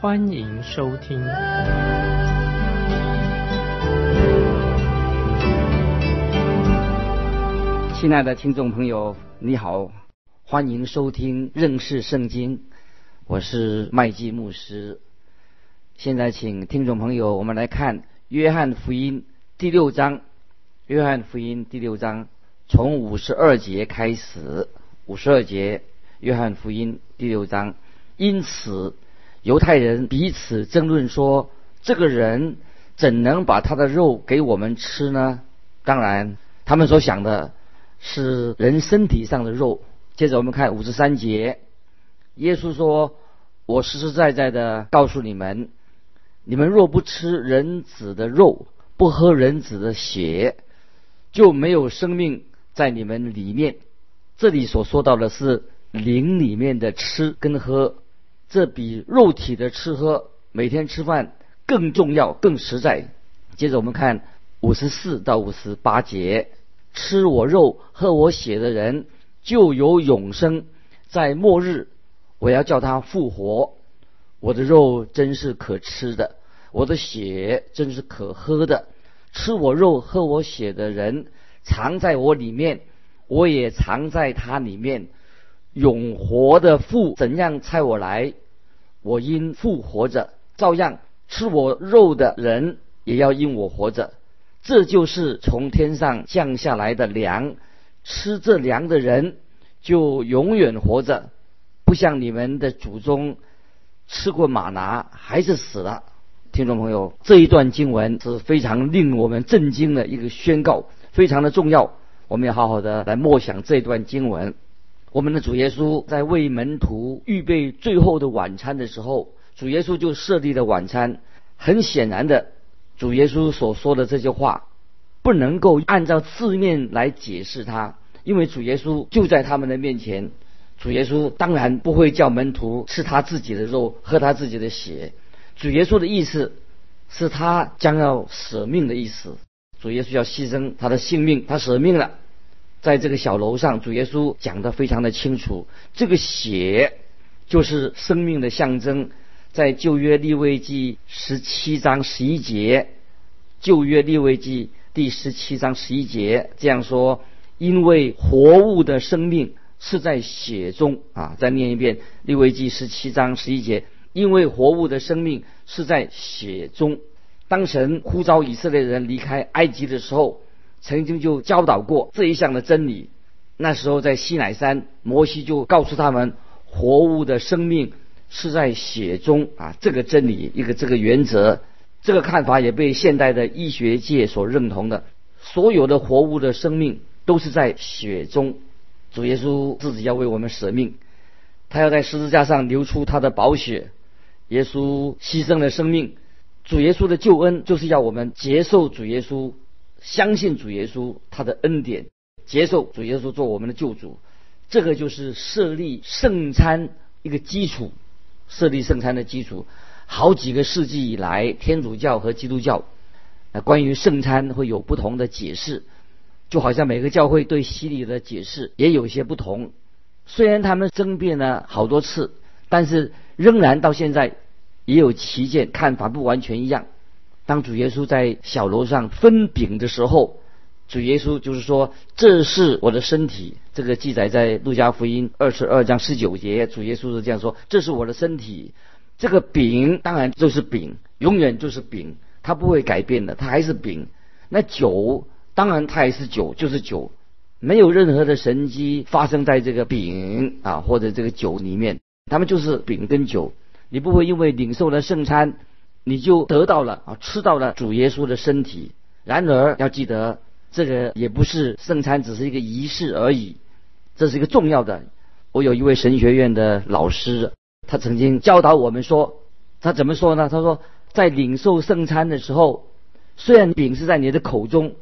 欢迎收听。亲爱的听众朋友，你好，欢迎收听认识圣经，我是麦基牧师。现在请听众朋友，我们来看约翰福音第六章。约翰福音第六章从五十二节开始，五十二节，约翰福音第六章。因此，犹太人彼此争论说：“这个人怎能把他的肉给我们吃呢？”当然，他们所想的是人身体上的肉。接着我们看五十三节，耶稣说：“我实实在在的告诉你们，你们若不吃人子的肉，不喝人子的血，就没有生命在你们里面。这里所说到的是灵里面的吃跟喝，这比肉体的吃喝每天吃饭更重要、更实在。接着我们看五十四到五十八节：吃我肉、喝我血的人，就有永生。在末日，我要叫他复活。我的肉真是可吃的，我的血真是可喝的。吃我肉、喝我血的人，藏在我里面，我也藏在他里面。永活的父怎样差我来，我因复活着，照样吃我肉的人也要因我活着。这就是从天上降下来的粮，吃这粮的人就永远活着，不像你们的祖宗吃过马拿还是死了。听众朋友，这一段经文是非常令我们震惊的一个宣告，非常的重要。我们要好好的来默想这段经文。我们的主耶稣在为门徒预备最后的晚餐的时候，主耶稣就设立了晚餐。很显然的，主耶稣所说的这些话不能够按照字面来解释它，因为主耶稣就在他们的面前。主耶稣当然不会叫门徒吃他自己的肉，喝他自己的血。主耶稣的意思是他将要舍命的意思。主耶稣要牺牲他的性命，他舍命了。在这个小楼上，主耶稣讲得非常的清楚，这个血就是生命的象征。在旧约立位记十七章十一节，旧约立位记第十七章十一节这样说：因为活物的生命是在血中啊！再念一遍立位记十七章十一节。因为活物的生命是在血中。当神呼召以色列人离开埃及的时候，曾经就教导过这一项的真理。那时候在西乃山，摩西就告诉他们，活物的生命是在血中啊。这个真理，一个这个原则，这个看法也被现代的医学界所认同的。所有的活物的生命都是在血中。主耶稣自己要为我们舍命，他要在十字架上流出他的宝血。耶稣牺牲了生命，主耶稣的救恩就是要我们接受主耶稣，相信主耶稣他的恩典，接受主耶稣做我们的救主。这个就是设立圣餐一个基础，设立圣餐的基础。好几个世纪以来，天主教和基督教啊，关于圣餐会有不同的解释，就好像每个教会对洗礼的解释也有些不同。虽然他们争辩了好多次，但是。仍然到现在，也有旗舰看法不完全一样。当主耶稣在小楼上分饼的时候，主耶稣就是说：“这是我的身体。”这个记载在路加福音二十二章十九节，主耶稣是这样说：“这是我的身体。”这个饼当然就是饼，永远就是饼，它不会改变的，它还是饼。那酒当然它也是酒，就是酒，没有任何的神迹发生在这个饼啊或者这个酒里面。他们就是饼跟酒，你不会因为领受了圣餐，你就得到了啊，吃到了主耶稣的身体。然而要记得，这个也不是圣餐，只是一个仪式而已。这是一个重要的。我有一位神学院的老师，他曾经教导我们说，他怎么说呢？他说，在领受圣餐的时候，虽然饼是在你的口中，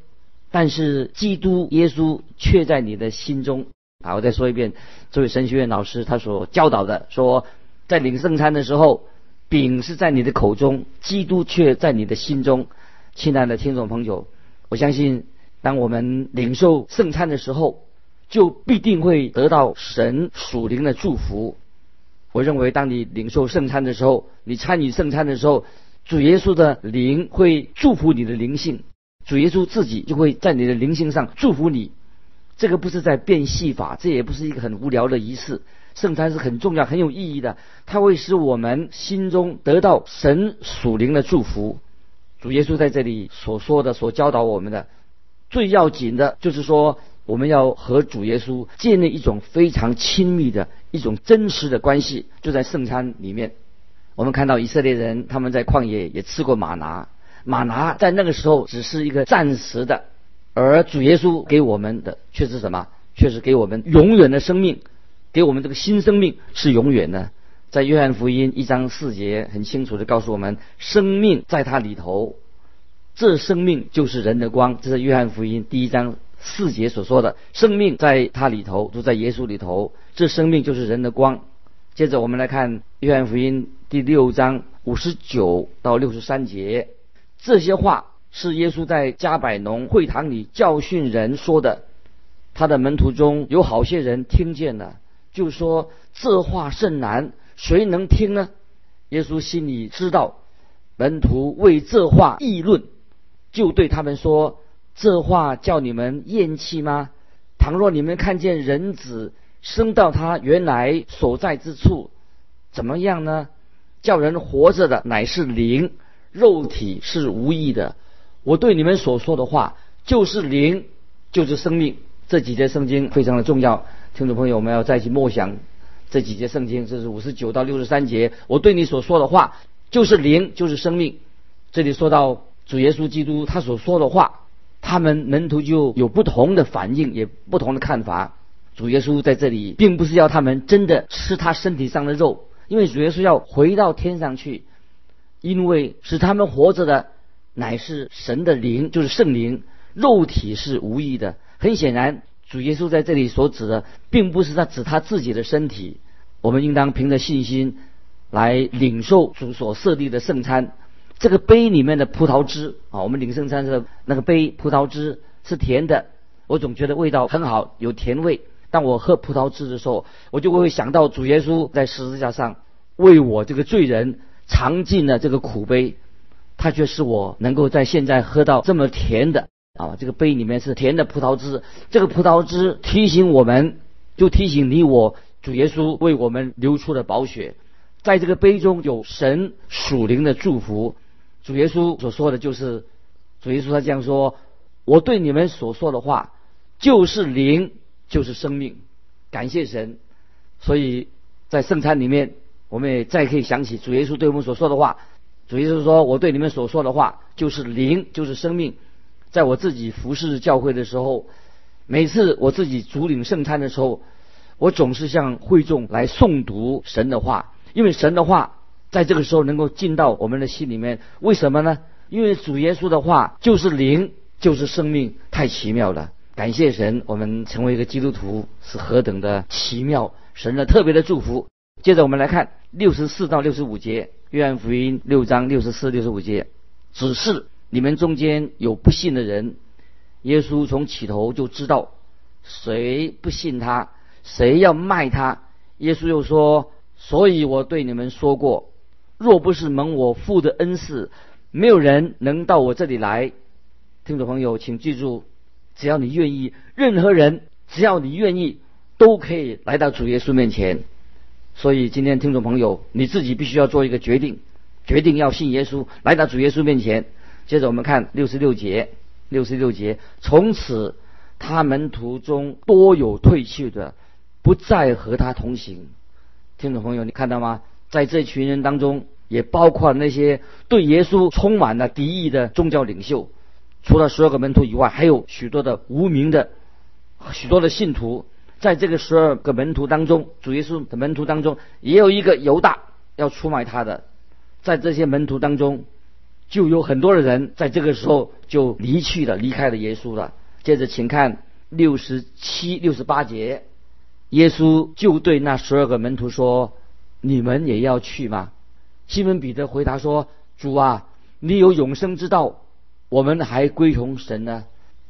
但是基督耶稣却在你的心中。啊，我再说一遍，这位神学院老师他所教导的，说在领圣餐的时候，饼是在你的口中，基督却在你的心中。亲爱的听众朋友，我相信，当我们领受圣餐的时候，就必定会得到神属灵的祝福。我认为，当你领受圣餐的时候，你参与圣餐的时候，主耶稣的灵会祝福你的灵性，主耶稣自己就会在你的灵性上祝福你。这个不是在变戏法，这也不是一个很无聊的仪式。圣餐是很重要、很有意义的，它会使我们心中得到神属灵的祝福。主耶稣在这里所说的、所教导我们的，最要紧的就是说，我们要和主耶稣建立一种非常亲密的一种真实的关系，就在圣餐里面。我们看到以色列人他们在旷野也吃过马拿，马拿在那个时候只是一个暂时的。而主耶稣给我们的却是什么？却是给我们永远的生命，给我们这个新生命是永远的。在约翰福音一章四节很清楚的告诉我们，生命在它里头，这生命就是人的光。这是约翰福音第一章四节所说的，生命在它里头，就在耶稣里头，这生命就是人的光。接着我们来看约翰福音第六章五十九到六十三节，这些话。是耶稣在加百农会堂里教训人说的，他的门徒中有好些人听见了，就说这话甚难，谁能听呢？耶稣心里知道门徒为这话议论，就对他们说：这话叫你们厌弃吗？倘若你们看见人子升到他原来所在之处，怎么样呢？叫人活着的乃是灵，肉体是无益的。我对你们所说的话，就是灵，就是生命。这几节圣经非常的重要，听众朋友，我们要再去默想这几节圣经。这是五十九到六十三节。我对你所说的话，就是灵，就是生命。这里说到主耶稣基督他所说的话，他们门徒就有不同的反应，也不同的看法。主耶稣在这里并不是要他们真的吃他身体上的肉，因为主耶稣要回到天上去，因为使他们活着的。乃是神的灵，就是圣灵，肉体是无益的。很显然，主耶稣在这里所指的，并不是他指他自己的身体。我们应当凭着信心来领受主所设立的圣餐。这个杯里面的葡萄汁啊，我们领圣餐的那个杯葡萄汁是甜的，我总觉得味道很好，有甜味。当我喝葡萄汁的时候，我就会想到主耶稣在十字架上为我这个罪人尝尽了这个苦杯。他却是我能够在现在喝到这么甜的啊！这个杯里面是甜的葡萄汁，这个葡萄汁提醒我们，就提醒你我，主耶稣为我们流出了宝血，在这个杯中有神属灵的祝福。主耶稣所说的就是，主耶稣他这样说：“我对你们所说的话，就是灵，就是生命。”感谢神。所以在圣餐里面，我们也再可以想起主耶稣对我们所说的话。主耶稣说，我对你们所说的话就是灵，就是生命。在我自己服侍教会的时候，每次我自己主领圣餐的时候，我总是向会众来诵读神的话，因为神的话在这个时候能够进到我们的心里面。为什么呢？因为主耶稣的话就是灵，就是生命，太奇妙了。感谢神，我们成为一个基督徒是何等的奇妙，神的特别的祝福。接着我们来看六十四到六十五节。约翰福音六章六十四、六十五节，只是你们中间有不信的人，耶稣从起头就知道谁不信他，谁要卖他。耶稣又说：“所以我对你们说过，若不是蒙我父的恩赐，没有人能到我这里来。”听众朋友，请记住，只要你愿意，任何人只要你愿意，都可以来到主耶稣面前。所以今天听众朋友，你自己必须要做一个决定，决定要信耶稣，来到主耶稣面前。接着我们看六十六节，六十六节，从此他门徒中多有退去的，不再和他同行。听众朋友，你看到吗？在这群人当中，也包括那些对耶稣充满了敌意的宗教领袖。除了十二个门徒以外，还有许多的无名的许多的信徒。在这个十二个门徒当中，主耶稣的门徒当中，也有一个犹大要出卖他的。在这些门徒当中，就有很多的人在这个时候就离去了，离开了耶稣了。接着，请看六十七、六十八节，耶稣就对那十二个门徒说：“你们也要去吗？”西门彼得回答说：“主啊，你有永生之道，我们还归从神呢。”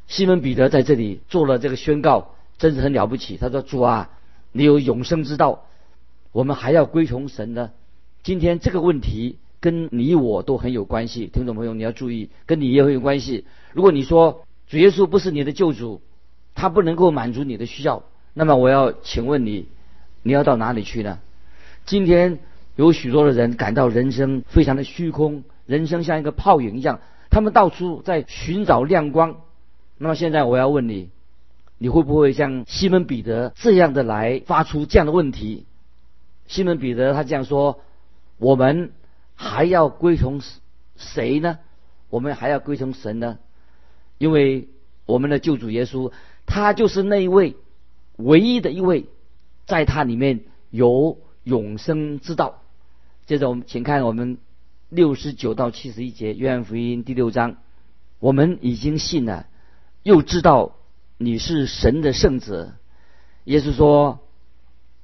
西门彼得在这里做了这个宣告，真是很了不起。他说：“主啊，你有永生之道，我们还要归从神呢。”今天这个问题跟你我都很有关系，听众朋友你要注意，跟你也很有关系。如果你说主耶稣不是你的救主，他不能够满足你的需要，那么我要请问你，你要到哪里去呢？今天。有许多的人感到人生非常的虚空，人生像一个泡影一样，他们到处在寻找亮光。那么现在我要问你，你会不会像西门彼得这样的来发出这样的问题？西门彼得他这样说：“我们还要归从谁呢？我们还要归从神呢？因为我们的救主耶稣，他就是那一位唯一的一位，在他里面有永生之道。”接着我们请看我们六十九到七十一节约翰福音第六章，我们已经信了，又知道你是神的圣子。耶稣说：“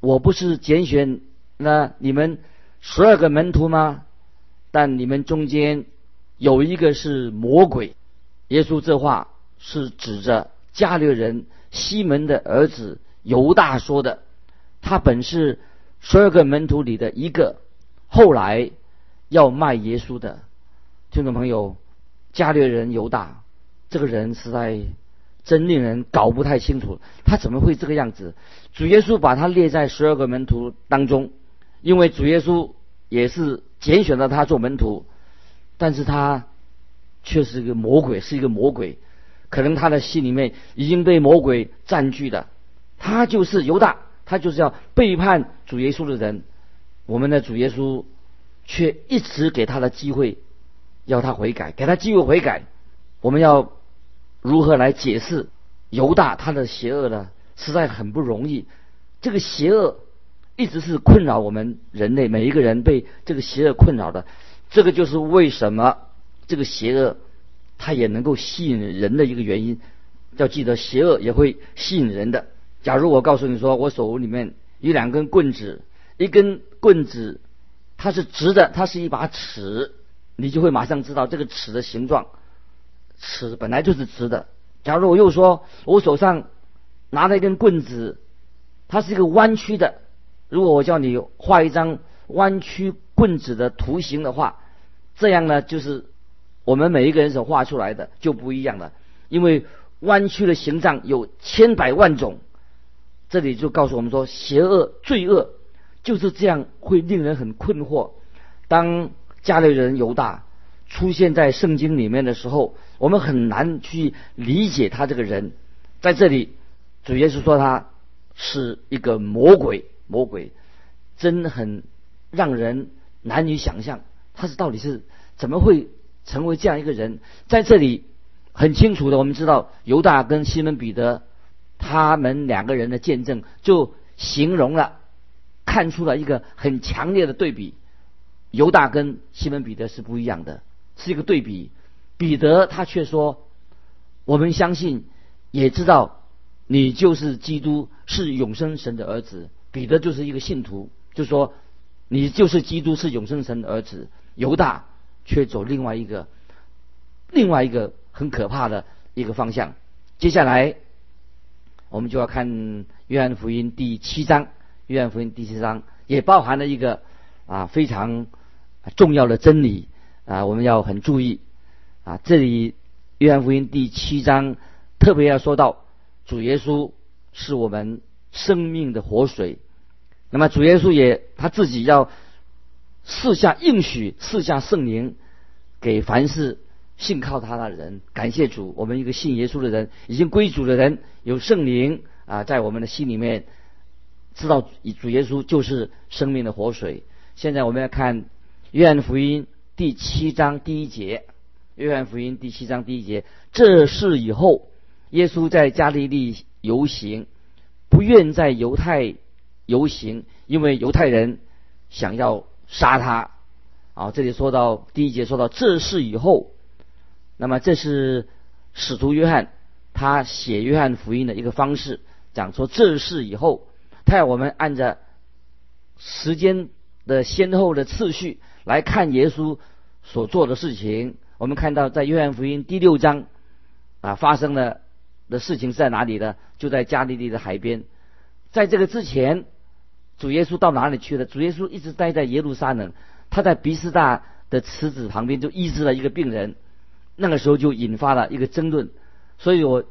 我不是拣选那你们十二个门徒吗？但你们中间有一个是魔鬼。”耶稣这话是指着加略人西门的儿子犹大说的，他本是十二个门徒里的一个。后来要卖耶稣的听众朋友，加略人犹大这个人实在真令人搞不太清楚，他怎么会这个样子？主耶稣把他列在十二个门徒当中，因为主耶稣也是拣选了他做门徒，但是他却是一个魔鬼，是一个魔鬼，可能他的心里面已经被魔鬼占据了。他就是犹大，他就是要背叛主耶稣的人。我们的主耶稣却一直给他的机会，要他悔改，给他机会悔改。我们要如何来解释犹大他的邪恶呢？实在很不容易。这个邪恶一直是困扰我们人类每一个人，被这个邪恶困扰的。这个就是为什么这个邪恶它也能够吸引人的一个原因。要记得，邪恶也会吸引人的。假如我告诉你说，我手里面有两根棍子。一根棍子，它是直的，它是一把尺，你就会马上知道这个尺的形状。尺本来就是直的。假如我又说我手上拿了一根棍子，它是一个弯曲的，如果我叫你画一张弯曲棍子的图形的话，这样呢，就是我们每一个人所画出来的就不一样了。因为弯曲的形状有千百万种，这里就告诉我们说，邪恶、罪恶。就是这样，会令人很困惑。当家里人犹大出现在圣经里面的时候，我们很难去理解他这个人。在这里，主耶稣说他是一个魔鬼，魔鬼，真很让人难以想象，他是到底是怎么会成为这样一个人。在这里，很清楚的，我们知道犹大跟西门彼得他们两个人的见证，就形容了。看出了一个很强烈的对比，犹大跟西门彼得是不一样的，是一个对比。彼得他却说：“我们相信，也知道你就是基督，是永生神的儿子。”彼得就是一个信徒，就说：“你就是基督，是永生神的儿子。”犹大却走另外一个，另外一个很可怕的一个方向。接下来，我们就要看约翰福音第七章。约翰福音第七章也包含了一个啊非常重要的真理啊，我们要很注意啊。这里约翰福音第七章特别要说到主耶稣是我们生命的活水。那么主耶稣也他自己要赐下应许，赐下圣灵给凡是信靠他的人。感谢主，我们一个信耶稣的人，已经归主的人，有圣灵啊在我们的心里面。知道主耶稣就是生命的活水。现在我们要看约翰福音第七章第一节。约翰福音第七章第一节，这事以后，耶稣在加利利游行，不愿在犹太游行，因为犹太人想要杀他。啊，这里说到第一节说到这事以后，那么这是使徒约翰他写约翰福音的一个方式，讲说这事以后，他要我们按照时间的先后的次序来看耶稣所做的事情。我们看到在约翰福音第六章啊发生了的事情在哪里呢？就在加利利的海边。在这个之前，主耶稣到哪里去了？主耶稣一直待在耶路撒冷。他在比斯大的池子旁边就医治了一个病人，那个时候就引发了一个争论，所以我，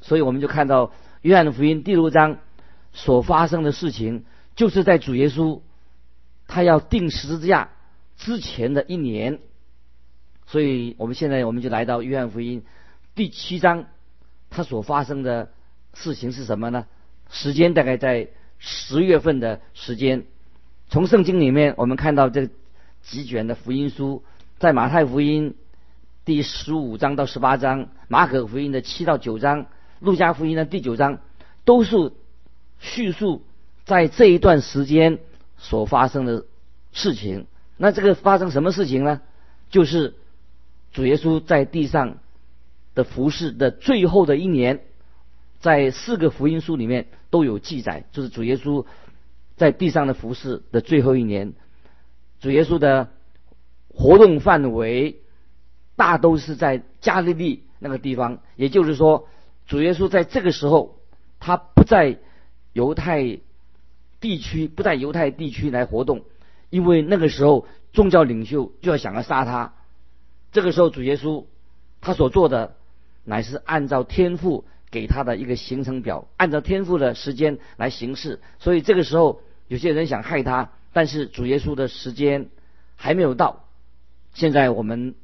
所以我们就看到约翰福音第六章所发生的事情，就是在主耶稣他要定十字架之前的一年，所以我们现在我们就来到约翰福音第七章，他所发生的事情是什么呢？时间大概在十月份的时间。从圣经里面，我们看到这几卷的福音书，在马太福音第十五章到十八章，马可福音的七到九章，路加福音的第九章，都是叙述在这一段时间所发生的事情。那这个发生什么事情呢？就是主耶稣在地上的服饰的最后的一年，在四个福音书里面都有记载，就是主耶稣。在地上的服饰的最后一年，主耶稣的活动范围大都是在加利利那个地方。也就是说，主耶稣在这个时候，他不在犹太地区，不在犹太地区来活动，因为那个时候宗教领袖就要想要杀他。这个时候，主耶稣他所做的乃是按照天赋给他的一个行程表，按照天赋的时间来行事。所以这个时候。有些人想害他，但是主耶稣的时间还没有到。现在我们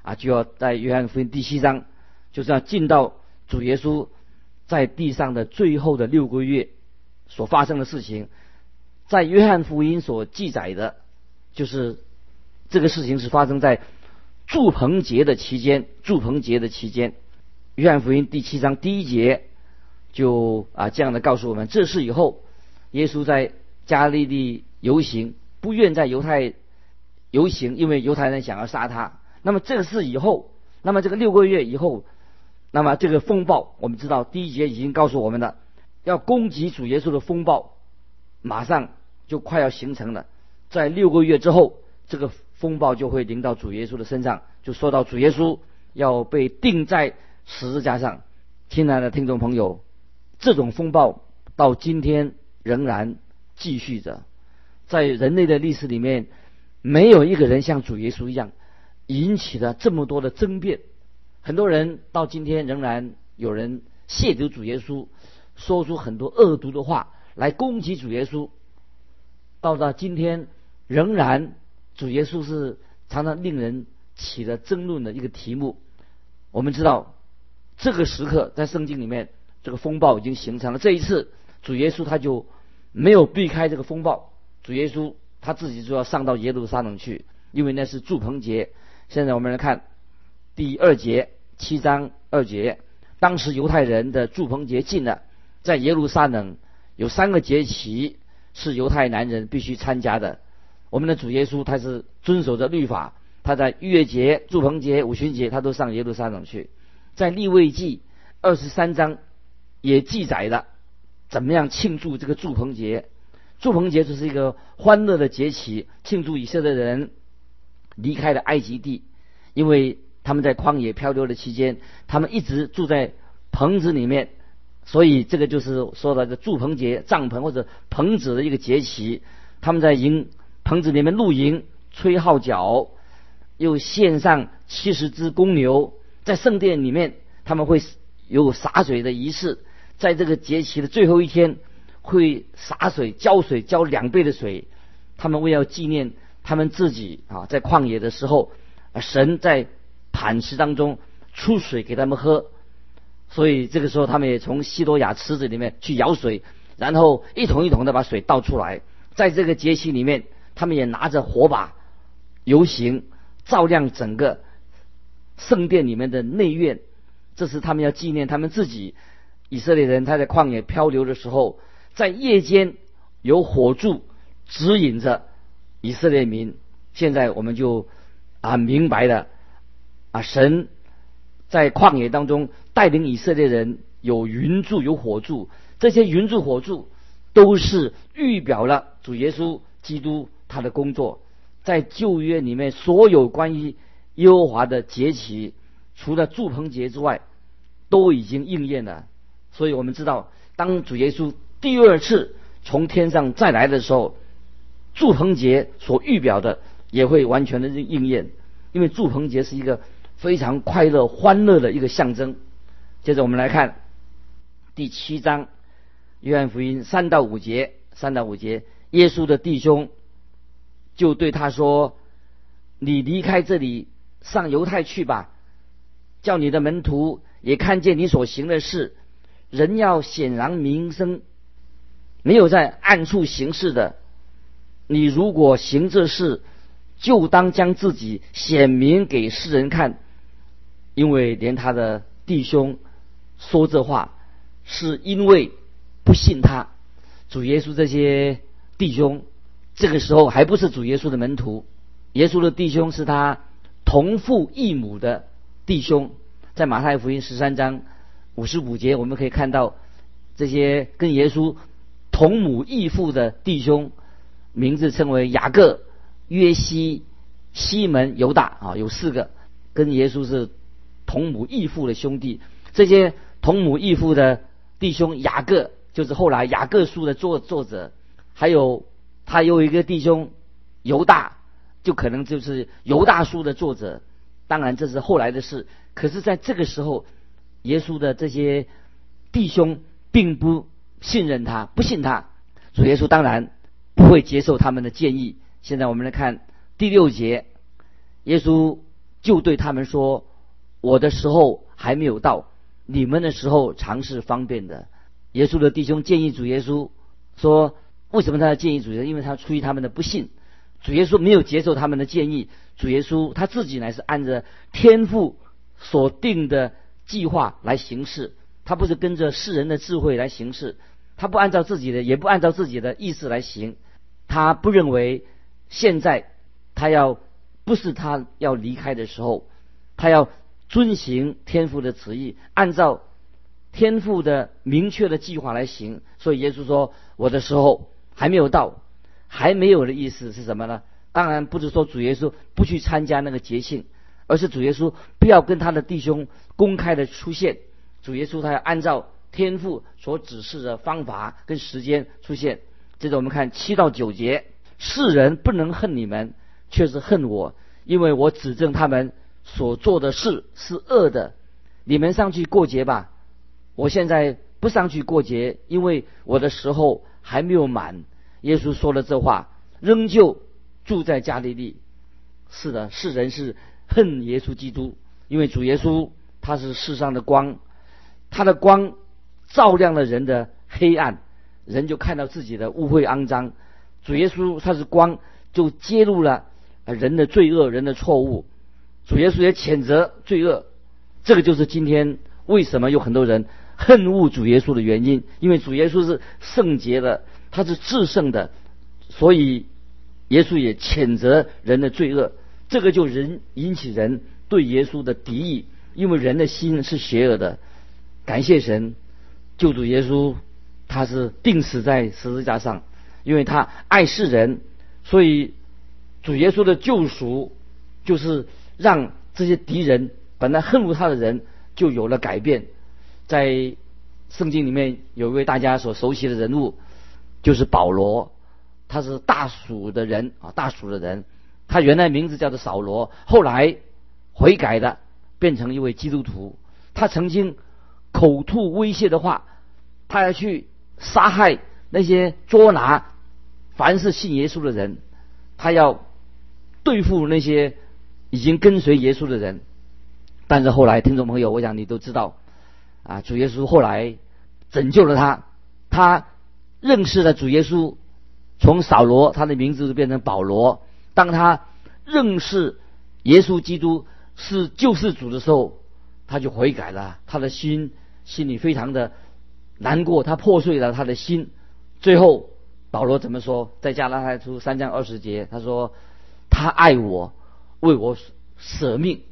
啊，就要在约翰福音第七章，就是要进到主耶稣在地上的最后的六个月所发生的事情。在约翰福音所记载的，就是这个事情是发生在祝棚节的期间。祝棚节的期间，约翰福音第七章第一节就啊这样的告诉我们：这事以后，耶稣在。加利利游行，不愿在犹太游行，因为犹太人想要杀他。那么这事以后，那么这个六个月以后，那么这个风暴，我们知道第一节已经告诉我们了，要攻击主耶稣的风暴，马上就快要形成了。在六个月之后，这个风暴就会临到主耶稣的身上，就说到主耶稣要被钉在十字架上。亲爱的听众朋友，这种风暴到今天仍然。继续着，在人类的历史里面，没有一个人像主耶稣一样，引起了这么多的争辩。很多人到今天仍然有人亵渎主耶稣，说出很多恶毒的话来攻击主耶稣。到了今天，仍然主耶稣是常常令人起了争论的一个题目。我们知道，这个时刻在圣经里面，这个风暴已经形成了。这一次，主耶稣他就。没有避开这个风暴，主耶稣他自己就要上到耶路撒冷去，因为那是祝棚节。现在我们来看第二节七章二节，当时犹太人的祝棚节近了，在耶路撒冷有三个节期是犹太男人必须参加的。我们的主耶稣他是遵守着律法，他在逾越节、祝棚节、五旬节他都上耶路撒冷去。在立位记二十三章也记载了。怎么样庆祝这个祝棚节？祝棚节就是一个欢乐的节期，庆祝以色列人离开了埃及地，因为他们在旷野漂流的期间，他们一直住在棚子里面，所以这个就是说的这祝棚节，帐篷或者棚子的一个节期。他们在营棚子里面露营、吹号角，又献上七十只公牛，在圣殿里面他们会有洒水的仪式。在这个节期的最后一天，会洒水浇水浇两倍的水，他们为了纪念他们自己啊，在旷野的时候，神在磐石当中出水给他们喝，所以这个时候他们也从西多亚池子里面去舀水，然后一桶一桶的把水倒出来。在这个节期里面，他们也拿着火把游行，照亮整个圣殿里面的内院，这是他们要纪念他们自己。以色列人他在旷野漂流的时候，在夜间有火柱指引着以色列民，现在我们就啊明白了啊，神在旷野当中带领以色列人有云柱有火柱，这些云柱火柱都是预表了主耶稣基督他的工作。在旧约里面，所有关于耶和华的节期，除了祝棚节之外，都已经应验了。所以我们知道，当主耶稣第二次从天上再来的时候，祝棚节所预表的也会完全的应验。因为祝棚节是一个非常快乐、欢乐的一个象征。接着我们来看第七章，约翰福音三到五节，三到五节，耶稣的弟兄。就对他说：“你离开这里，上犹太去吧。叫你的门徒也看见你所行的事。人要显然名声，没有在暗处行事的。你如果行这事，就当将自己显明给世人看。因为连他的弟兄说这话，是因为不信他。主耶稣这些弟兄。”这个时候还不是主耶稣的门徒，耶稣的弟兄是他同父异母的弟兄。在马太福音十三章五十五节，我们可以看到这些跟耶稣同母异父的弟兄，名字称为雅各、约西、西门、犹大啊，有四个跟耶稣是同母异父的兄弟。这些同母异父的弟兄，雅各就是后来雅各书的作作者，还有。他有一个弟兄犹大，就可能就是犹大书的作者。当然这是后来的事。可是，在这个时候，耶稣的这些弟兄并不信任他，不信他。主耶稣当然不会接受他们的建议。现在我们来看第六节，耶稣就对他们说：“我的时候还没有到，你们的时候常是方便的。”耶稣的弟兄建议主耶稣说。为什么他要建议主耶稣？因为他出于他们的不信，主耶稣没有接受他们的建议。主耶稣他自己乃是按着天父所定的计划来行事，他不是跟着世人的智慧来行事，他不按照自己的，也不按照自己的意思来行。他不认为现在他要不是他要离开的时候，他要遵行天父的旨意，按照天父的明确的计划来行。所以耶稣说：“我的时候。”还没有到，还没有的意思是什么呢？当然不是说主耶稣不去参加那个节庆，而是主耶稣不要跟他的弟兄公开的出现。主耶稣他要按照天父所指示的方法跟时间出现。接着我们看七到九节：世人不能恨你们，却是恨我，因为我指证他们所做的事是恶的。你们上去过节吧，我现在不上去过节，因为我的时候。还没有满，耶稣说了这话，仍旧住在加利利。是的，世人是恨耶稣基督，因为主耶稣他是世上的光，他的光照亮了人的黑暗，人就看到自己的污秽肮脏。主耶稣他是光，就揭露了人的罪恶、人的错误。主耶稣也谴责罪恶，这个就是今天为什么有很多人。恨恶主耶稣的原因，因为主耶稣是圣洁的，他是至圣的，所以耶稣也谴责人的罪恶。这个就人引起人对耶稣的敌意，因为人的心是邪恶的。感谢神，救主耶稣他是钉死在十字架上，因为他爱世人，所以主耶稣的救赎就是让这些敌人本来恨恶他的人就有了改变。在圣经里面有一位大家所熟悉的人物，就是保罗，他是大蜀的人啊，大蜀的人，他原来名字叫做扫罗，后来悔改的，变成一位基督徒。他曾经口吐威胁的话，他要去杀害那些捉拿凡是信耶稣的人，他要对付那些已经跟随耶稣的人。但是后来，听众朋友，我想你都知道。啊，主耶稣后来拯救了他，他认识了主耶稣，从扫罗他的名字就变成保罗。当他认识耶稣基督是救世主的时候，他就悔改了，他的心心里非常的难过，他破碎了他的心。最后保罗怎么说？在加拉太书三章二十节，他说：“他爱我，为我舍命。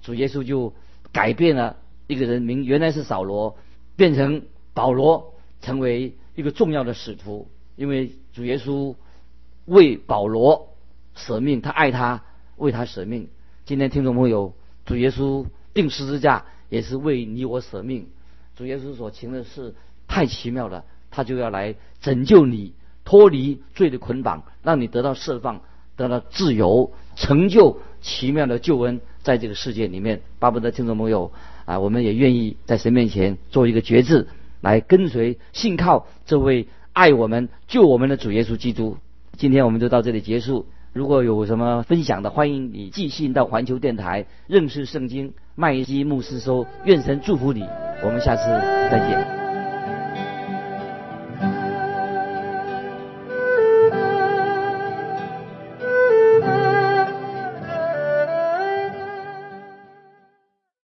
主耶稣就改变了一个人名，原来是扫罗，变成保罗，成为一个重要的使徒。因为主耶稣为保罗舍命，他爱他，为他舍命。今天听众朋友，主耶稣定十字架也是为你我舍命。主耶稣所行的事太奇妙了，他就要来拯救你，脱离罪的捆绑，让你得到释放，得到自由，成就奇妙的救恩，在这个世界里面。巴不得听众朋友啊，我们也愿意在神面前做一个决志，来跟随信靠这位爱我们、救我们的主耶稣基督。今天我们就到这里结束。如果有什么分享的，欢迎你寄信到环球电台认识圣经麦基牧师收。愿神祝福你，我们下次再见。